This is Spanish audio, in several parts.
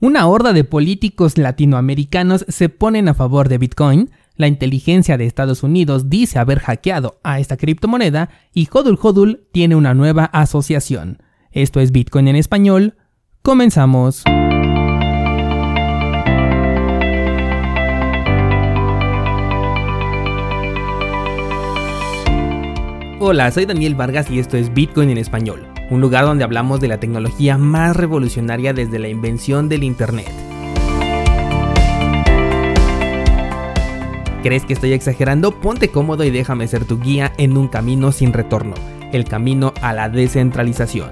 Una horda de políticos latinoamericanos se ponen a favor de Bitcoin, la inteligencia de Estados Unidos dice haber hackeado a esta criptomoneda y Hodul Hodul tiene una nueva asociación. Esto es Bitcoin en español. Comenzamos. Hola, soy Daniel Vargas y esto es Bitcoin en español un lugar donde hablamos de la tecnología más revolucionaria desde la invención del Internet. ¿Crees que estoy exagerando? Ponte cómodo y déjame ser tu guía en un camino sin retorno, el camino a la descentralización.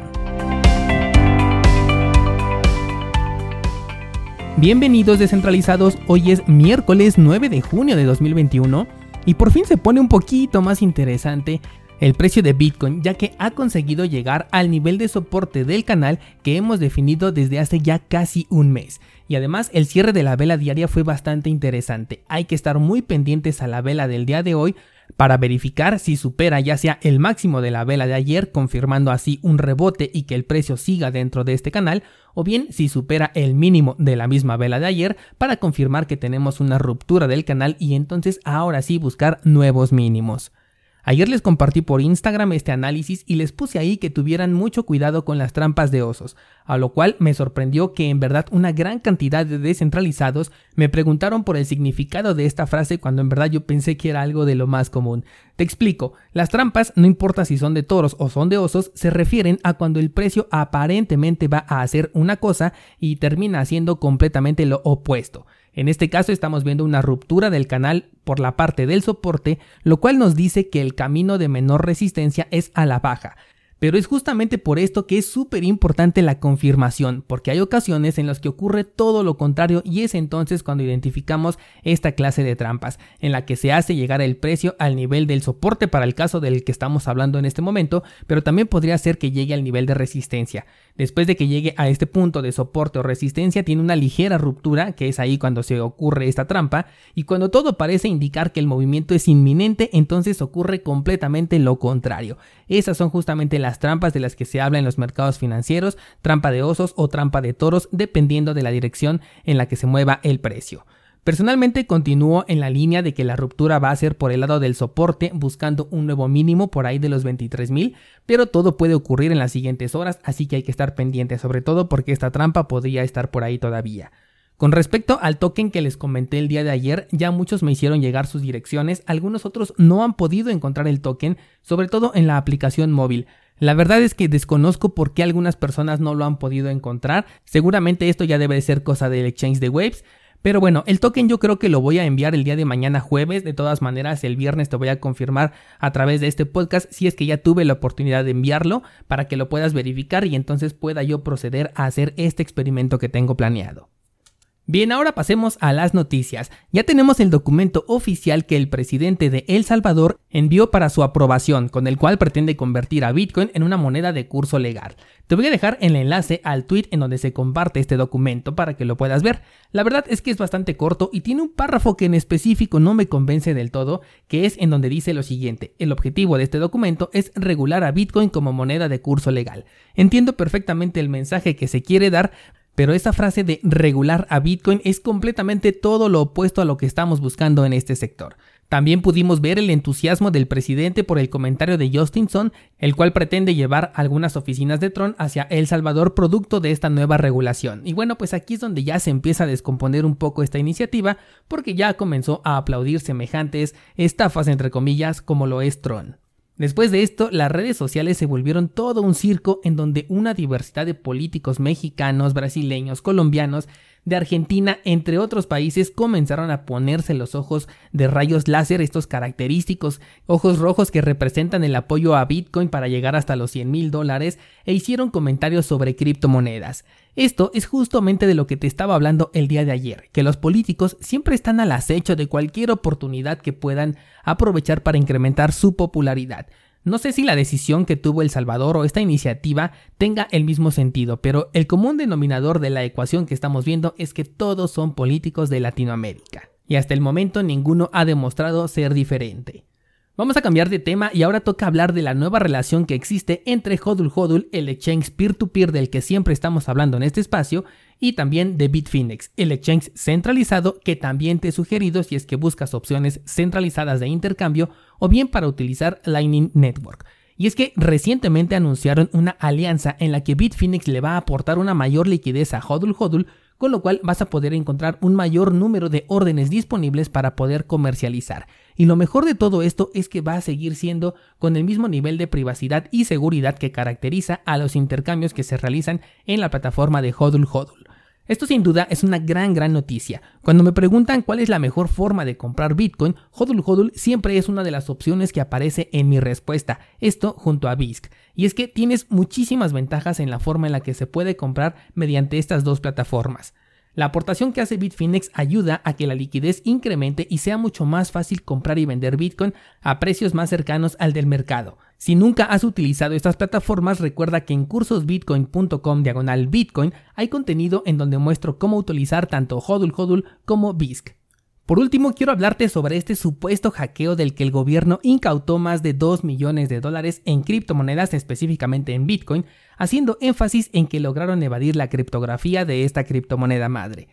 Bienvenidos descentralizados, hoy es miércoles 9 de junio de 2021 y por fin se pone un poquito más interesante el precio de Bitcoin ya que ha conseguido llegar al nivel de soporte del canal que hemos definido desde hace ya casi un mes. Y además el cierre de la vela diaria fue bastante interesante. Hay que estar muy pendientes a la vela del día de hoy para verificar si supera ya sea el máximo de la vela de ayer, confirmando así un rebote y que el precio siga dentro de este canal, o bien si supera el mínimo de la misma vela de ayer para confirmar que tenemos una ruptura del canal y entonces ahora sí buscar nuevos mínimos. Ayer les compartí por Instagram este análisis y les puse ahí que tuvieran mucho cuidado con las trampas de osos, a lo cual me sorprendió que en verdad una gran cantidad de descentralizados me preguntaron por el significado de esta frase cuando en verdad yo pensé que era algo de lo más común. Te explico, las trampas, no importa si son de toros o son de osos, se refieren a cuando el precio aparentemente va a hacer una cosa y termina haciendo completamente lo opuesto. En este caso estamos viendo una ruptura del canal por la parte del soporte, lo cual nos dice que el camino de menor resistencia es a la baja. Pero es justamente por esto que es súper importante la confirmación, porque hay ocasiones en las que ocurre todo lo contrario y es entonces cuando identificamos esta clase de trampas, en la que se hace llegar el precio al nivel del soporte para el caso del que estamos hablando en este momento, pero también podría ser que llegue al nivel de resistencia. Después de que llegue a este punto de soporte o resistencia, tiene una ligera ruptura, que es ahí cuando se ocurre esta trampa, y cuando todo parece indicar que el movimiento es inminente, entonces ocurre completamente lo contrario. Esas son justamente las trampas de las que se habla en los mercados financieros, trampa de osos o trampa de toros, dependiendo de la dirección en la que se mueva el precio. Personalmente continúo en la línea de que la ruptura va a ser por el lado del soporte buscando un nuevo mínimo por ahí de los 23.000, pero todo puede ocurrir en las siguientes horas, así que hay que estar pendiente sobre todo porque esta trampa podría estar por ahí todavía. Con respecto al token que les comenté el día de ayer, ya muchos me hicieron llegar sus direcciones, algunos otros no han podido encontrar el token, sobre todo en la aplicación móvil. La verdad es que desconozco por qué algunas personas no lo han podido encontrar, seguramente esto ya debe de ser cosa del exchange de Waves, pero bueno, el token yo creo que lo voy a enviar el día de mañana jueves. De todas maneras, el viernes te voy a confirmar a través de este podcast si es que ya tuve la oportunidad de enviarlo para que lo puedas verificar y entonces pueda yo proceder a hacer este experimento que tengo planeado. Bien, ahora pasemos a las noticias. Ya tenemos el documento oficial que el presidente de El Salvador envió para su aprobación, con el cual pretende convertir a Bitcoin en una moneda de curso legal. Te voy a dejar el enlace al tweet en donde se comparte este documento para que lo puedas ver. La verdad es que es bastante corto y tiene un párrafo que en específico no me convence del todo, que es en donde dice lo siguiente. El objetivo de este documento es regular a Bitcoin como moneda de curso legal. Entiendo perfectamente el mensaje que se quiere dar, pero esa frase de regular a Bitcoin es completamente todo lo opuesto a lo que estamos buscando en este sector. También pudimos ver el entusiasmo del presidente por el comentario de Justinson, el cual pretende llevar algunas oficinas de Tron hacia El Salvador producto de esta nueva regulación. Y bueno, pues aquí es donde ya se empieza a descomponer un poco esta iniciativa, porque ya comenzó a aplaudir semejantes estafas entre comillas como lo es Tron. Después de esto, las redes sociales se volvieron todo un circo en donde una diversidad de políticos mexicanos, brasileños, colombianos de Argentina, entre otros países, comenzaron a ponerse los ojos de rayos láser, estos característicos ojos rojos que representan el apoyo a Bitcoin para llegar hasta los 100 mil dólares, e hicieron comentarios sobre criptomonedas. Esto es justamente de lo que te estaba hablando el día de ayer, que los políticos siempre están al acecho de cualquier oportunidad que puedan aprovechar para incrementar su popularidad. No sé si la decisión que tuvo El Salvador o esta iniciativa tenga el mismo sentido, pero el común denominador de la ecuación que estamos viendo es que todos son políticos de Latinoamérica. Y hasta el momento ninguno ha demostrado ser diferente. Vamos a cambiar de tema y ahora toca hablar de la nueva relación que existe entre Hodul Hodul, el exchange peer-to-peer del que siempre estamos hablando en este espacio, y también de Bitfinex, el exchange centralizado que también te he sugerido si es que buscas opciones centralizadas de intercambio o bien para utilizar Lightning Network. Y es que recientemente anunciaron una alianza en la que Bitfinex le va a aportar una mayor liquidez a Hodl Hodl, con lo cual vas a poder encontrar un mayor número de órdenes disponibles para poder comercializar. Y lo mejor de todo esto es que va a seguir siendo con el mismo nivel de privacidad y seguridad que caracteriza a los intercambios que se realizan en la plataforma de Hodl Hodl. Esto sin duda es una gran gran noticia. Cuando me preguntan cuál es la mejor forma de comprar Bitcoin, Hodl Hodl siempre es una de las opciones que aparece en mi respuesta, esto junto a BISC. Y es que tienes muchísimas ventajas en la forma en la que se puede comprar mediante estas dos plataformas. La aportación que hace Bitfinex ayuda a que la liquidez incremente y sea mucho más fácil comprar y vender Bitcoin a precios más cercanos al del mercado. Si nunca has utilizado estas plataformas, recuerda que en cursosbitcoin.com diagonal Bitcoin hay contenido en donde muestro cómo utilizar tanto HODL HODL como BISC. Por último, quiero hablarte sobre este supuesto hackeo del que el gobierno incautó más de 2 millones de dólares en criptomonedas, específicamente en Bitcoin, haciendo énfasis en que lograron evadir la criptografía de esta criptomoneda madre.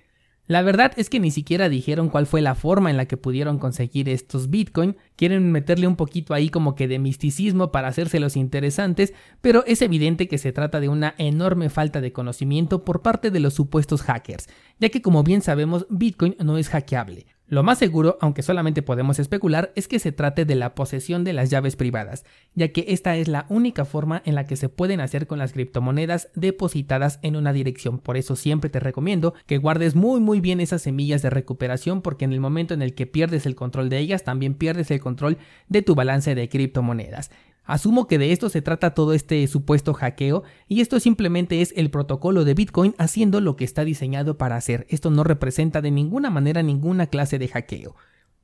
La verdad es que ni siquiera dijeron cuál fue la forma en la que pudieron conseguir estos Bitcoin, quieren meterle un poquito ahí como que de misticismo para hacérselos interesantes, pero es evidente que se trata de una enorme falta de conocimiento por parte de los supuestos hackers, ya que como bien sabemos Bitcoin no es hackeable. Lo más seguro, aunque solamente podemos especular, es que se trate de la posesión de las llaves privadas, ya que esta es la única forma en la que se pueden hacer con las criptomonedas depositadas en una dirección. Por eso siempre te recomiendo que guardes muy muy bien esas semillas de recuperación porque en el momento en el que pierdes el control de ellas, también pierdes el control de tu balance de criptomonedas. Asumo que de esto se trata todo este supuesto hackeo y esto simplemente es el protocolo de Bitcoin haciendo lo que está diseñado para hacer. Esto no representa de ninguna manera ninguna clase de hackeo.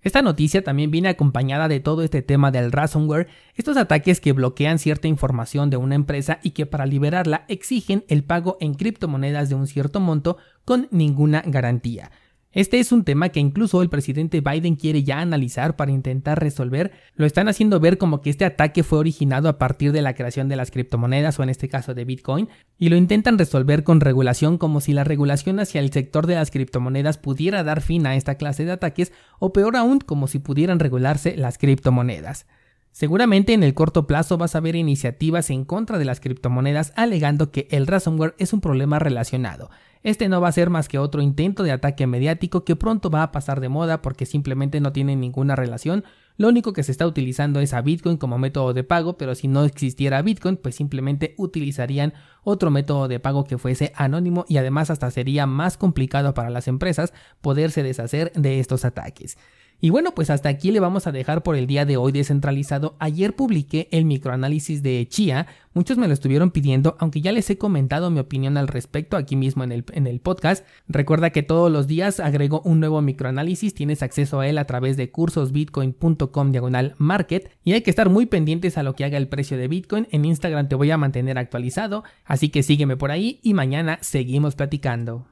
Esta noticia también viene acompañada de todo este tema del ransomware, estos ataques que bloquean cierta información de una empresa y que para liberarla exigen el pago en criptomonedas de un cierto monto con ninguna garantía. Este es un tema que incluso el presidente Biden quiere ya analizar para intentar resolver. Lo están haciendo ver como que este ataque fue originado a partir de la creación de las criptomonedas o en este caso de Bitcoin y lo intentan resolver con regulación como si la regulación hacia el sector de las criptomonedas pudiera dar fin a esta clase de ataques o peor aún como si pudieran regularse las criptomonedas. Seguramente en el corto plazo vas a ver iniciativas en contra de las criptomonedas alegando que el ransomware es un problema relacionado. Este no va a ser más que otro intento de ataque mediático que pronto va a pasar de moda porque simplemente no tiene ninguna relación. Lo único que se está utilizando es a Bitcoin como método de pago, pero si no existiera Bitcoin, pues simplemente utilizarían otro método de pago que fuese anónimo y además hasta sería más complicado para las empresas poderse deshacer de estos ataques. Y bueno, pues hasta aquí le vamos a dejar por el día de hoy descentralizado. Ayer publiqué el microanálisis de Chia, muchos me lo estuvieron pidiendo, aunque ya les he comentado mi opinión al respecto aquí mismo en el, en el podcast. Recuerda que todos los días agrego un nuevo microanálisis, tienes acceso a él a través de cursosbitcoin.com diagonal market y hay que estar muy pendientes a lo que haga el precio de Bitcoin. En Instagram te voy a mantener actualizado, así que sígueme por ahí y mañana seguimos platicando.